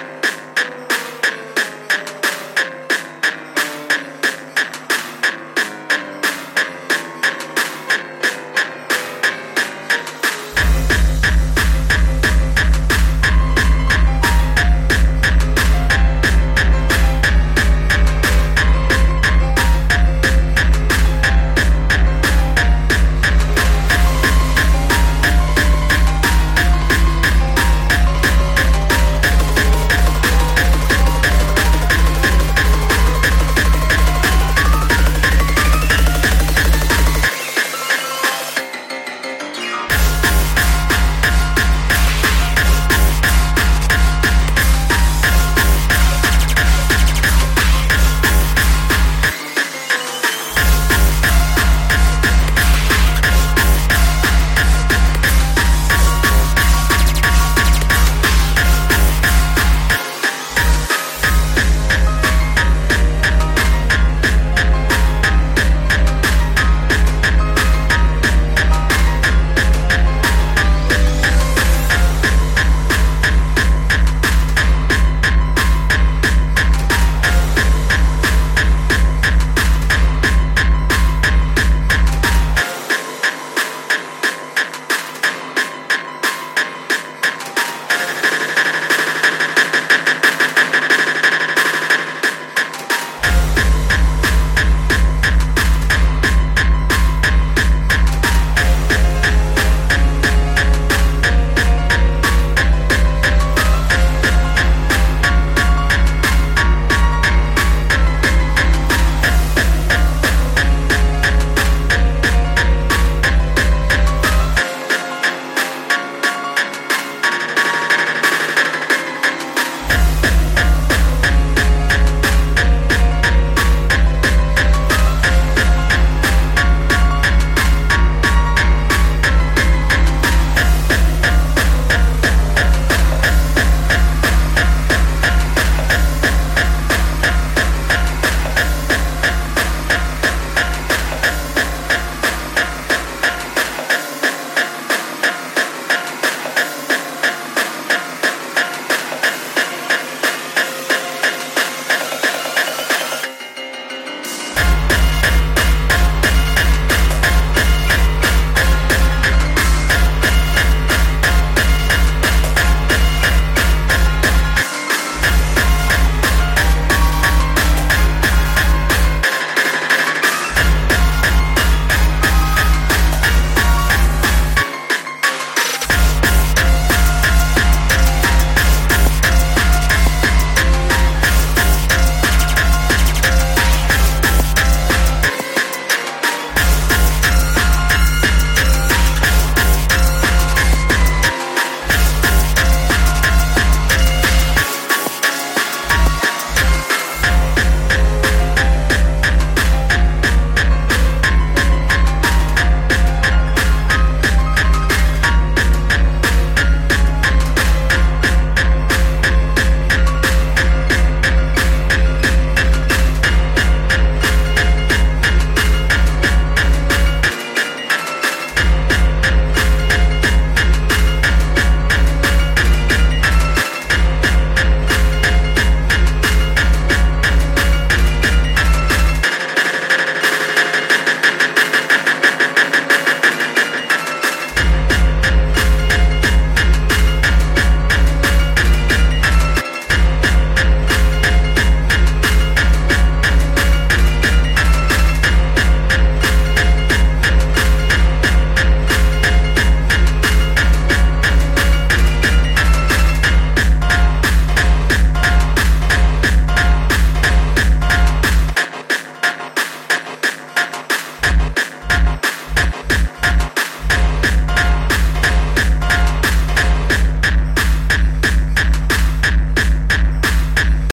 Yeah.